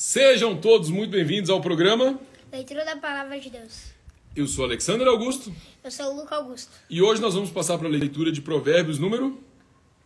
Sejam todos muito bem-vindos ao programa. Leitura da Palavra de Deus. Eu sou Alexandre Augusto Eu sou o Luca Augusto. e hoje nós vamos passar para a leitura de Provérbios número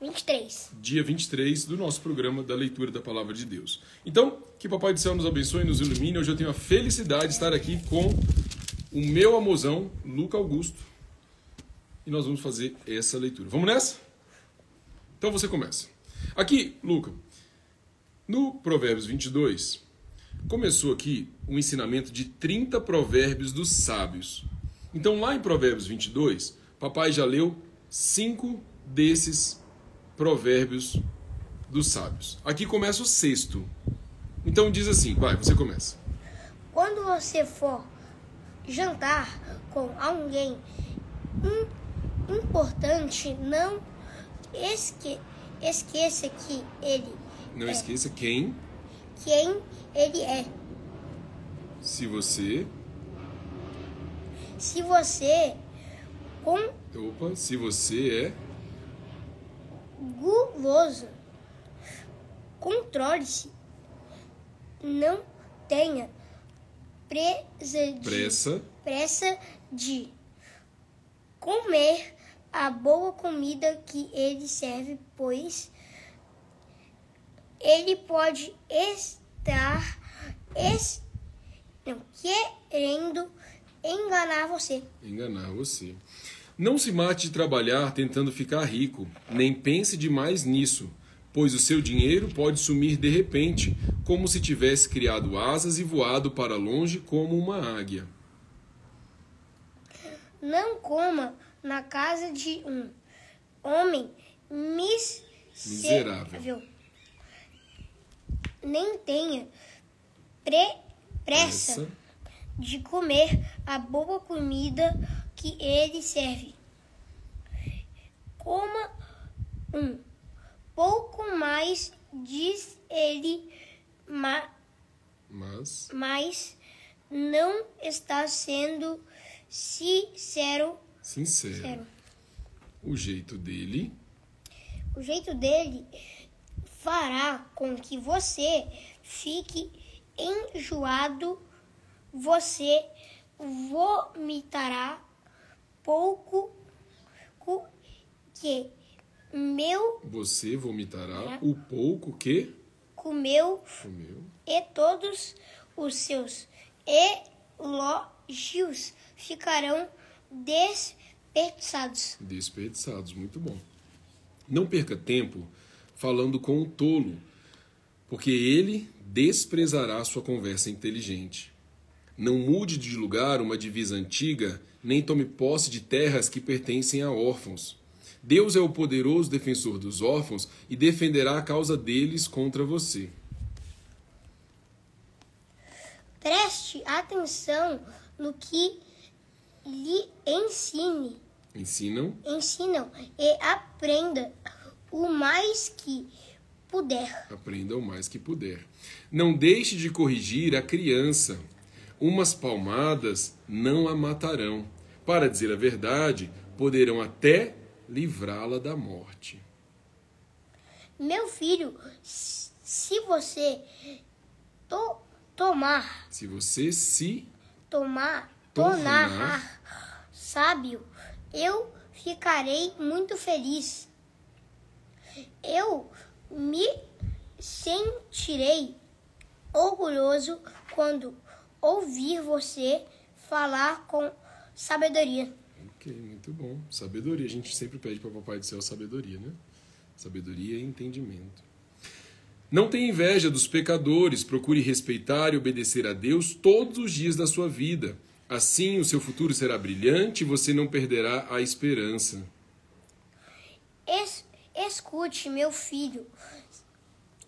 23. dia 23 do nosso programa da leitura da Palavra de Deus. Então, que Papai do Céu nos abençoe e nos ilumine. Hoje eu tenho a felicidade de estar aqui com o meu amozão, Luca Augusto, e nós vamos fazer essa leitura. Vamos nessa? Então você começa. Aqui, Luca, no Provérbios 22, começou aqui um ensinamento de 30 provérbios dos sábios. Então, lá em Provérbios 22, papai já leu cinco desses provérbios dos sábios. Aqui começa o sexto. Então diz assim, vai, você começa. Quando você for jantar com alguém im- importante, não esque- esqueça que ele Não é esqueça quem, quem ele é. se você, Se você com opa, se você é. guloso, controle-se. Não tenha presa de pressa, pressa de comer a boa comida que ele serve, pois ele pode estar es- não, querendo enganar você. enganar você. Não se mate de trabalhar tentando ficar rico, nem pense demais nisso, pois o seu dinheiro pode sumir de repente, como se tivesse criado asas e voado para longe como uma águia. Não coma na casa de um homem mis- Miserável. Nem tenha pre- pressa Essa de comer a boa comida que ele serve. Coma um pouco mais, diz ele, ma- mas mas não está sendo sincero. sincero. sincero. O jeito dele O jeito dele fará com que você fique enjoado, você vomitará pouco que meu Você vomitará o pouco que comeu comeu. e todos os seus elogios ficarão desperdiçados. Desperdiçados, muito bom. Não perca tempo falando com o tolo, porque ele desprezará sua conversa inteligente. Não mude de lugar uma divisa antiga, nem tome posse de terras que pertencem a órfãos. Deus é o poderoso defensor dos órfãos e defenderá a causa deles contra você. Preste atenção no que lhe ensine, Ensinam ensinam e aprenda o mais que puder. Aprenda o mais que puder. Não deixe de corrigir a criança. Umas palmadas não a matarão. Para dizer a verdade, poderão até livrá-la da morte. Meu filho, se você to- tomar, Se você se tomar, tornar sábio, eu ficarei muito feliz. Eu me sentirei orgulhoso quando ouvir você falar com sabedoria. Ok, muito bom. Sabedoria. A gente sempre pede para o Papai do Céu sabedoria, né? Sabedoria e entendimento. Não tenha inveja dos pecadores, procure respeitar e obedecer a Deus todos os dias da sua vida. Assim o seu futuro será brilhante e você não perderá a esperança. Es- escute, meu filho,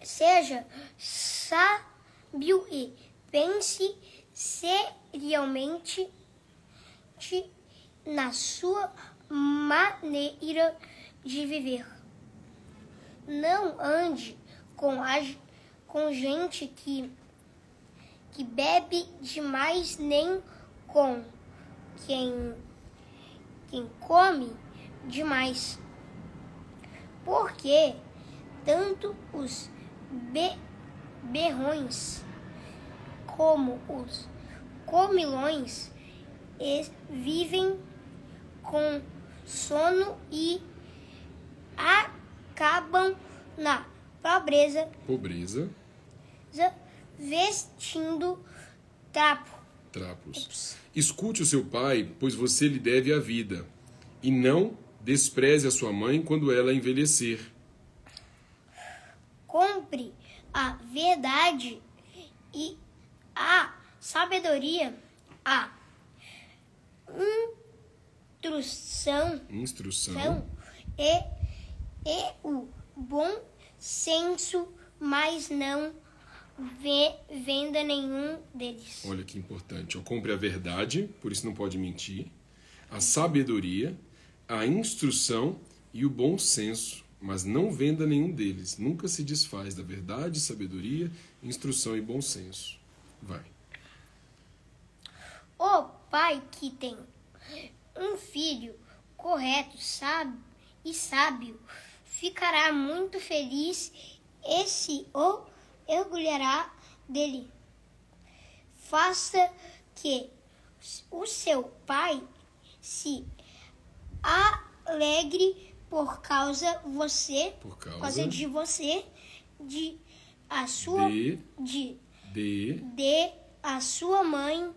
seja sábio e pense seriamente na sua maneira de viver. Não ande com, a, com gente que, que bebe demais, nem com quem, quem come demais. Porque tanto os be- berrões como os comilões vivem com sono e acabam na pobreza, Pobreza, vestindo trapo. trapos. Escute o seu pai, pois você lhe deve a vida, e não despreze a sua mãe quando ela envelhecer. Compre a verdade e a sabedoria, a instrução Instrução. e, e o bom senso, mas não ve- venda nenhum deles. Olha que importante. ó. Compre a verdade, por isso não pode mentir, a sabedoria, a instrução e o bom senso, mas não venda nenhum deles. Nunca se desfaz da verdade, sabedoria, instrução e bom senso. Vai. O pai que tem um filho correto, sábio e sábio ficará muito feliz e se orgulhará dele. Faça que o seu pai se alegre por causa você, Por por causa de você, de a sua de, de de. dê à sua mãe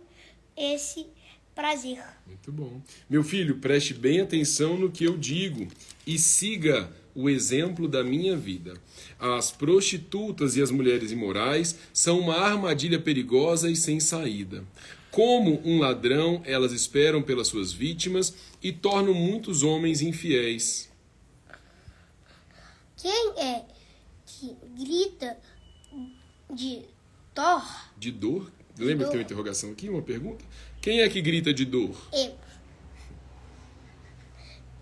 esse prazer. Muito bom. Meu filho, preste bem atenção no que eu digo e siga o exemplo da minha vida. As prostitutas e as mulheres imorais são uma armadilha perigosa e sem saída. Como um ladrão, elas esperam pelas suas vítimas e tornam muitos homens infiéis. Quem é que grita de dor De dor? Lembra que tem uma interrogação aqui, uma pergunta? Quem é que grita de dor? e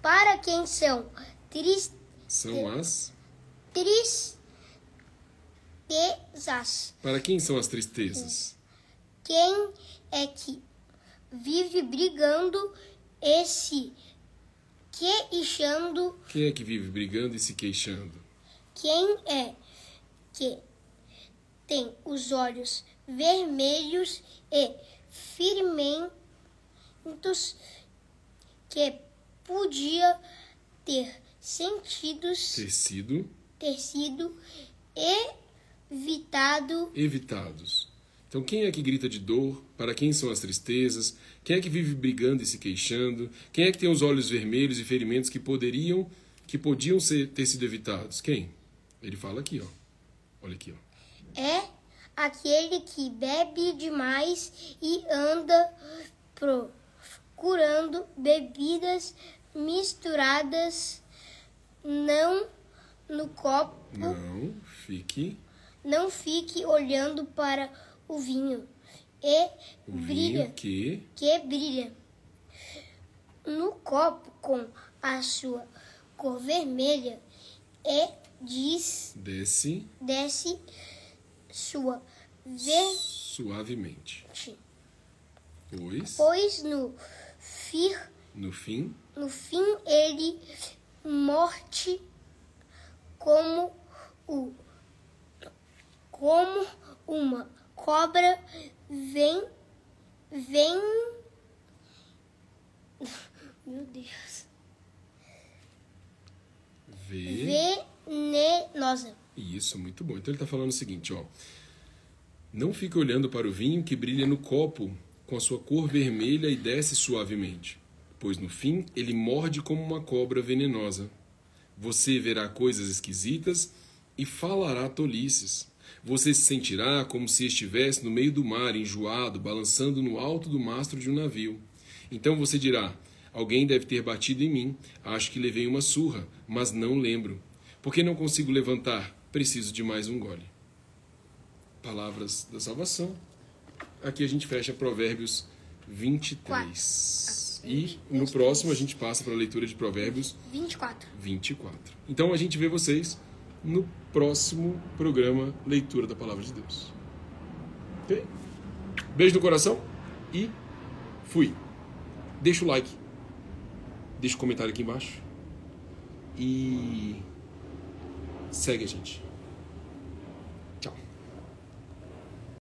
para quem são tris, São as. tristezas? Para quem são as tristezas? Quem é que vive brigando e se queixando? Quem é que vive brigando e se queixando? Quem é que tem os olhos vermelhos e ferimentos que podia ter sentidos Ter sido ter sido evitado evitados. Então, quem é que grita de dor? Para quem são as tristezas? Quem é que vive brigando e se queixando? Quem é que tem os olhos vermelhos e ferimentos que poderiam, que podiam ser, ter sido evitados? Quem? Ele fala aqui, ó. Olha aqui, ó. é aquele que bebe demais e anda procurando bebidas misturadas não no copo Não, fique Não fique olhando para o vinho. E brilha, que? Que brilha. No copo com a sua cor vermelha e diz desce. desce sua verde, suavemente. Pois, pois no fir, no fim, no fim ele morte como o como uma cobra vem vem meu Deus venenosa Isso, muito bom. Então ele está falando o seguinte, ó. Não fique olhando para o vinho que brilha no copo com a sua cor vermelha e desce suavemente, pois no fim ele morde como uma cobra venenosa. Você verá coisas esquisitas e falará tolices. Você se sentirá como se estivesse no meio do mar, enjoado, balançando no alto do mastro de um navio. Então você dirá: Alguém deve ter batido em mim. Acho que levei uma surra, mas não lembro. Por que não consigo levantar? Preciso de mais um gole. Palavras da salvação. Aqui a gente fecha Provérbios 23. E no próximo a gente passa para a leitura de Provérbios 24 24. Então a gente vê vocês no próximo programa Leitura da Palavra de Deus. Ok? Beijo no coração e fui. Deixa o like. Deixa o comentário aqui embaixo. E segue a gente.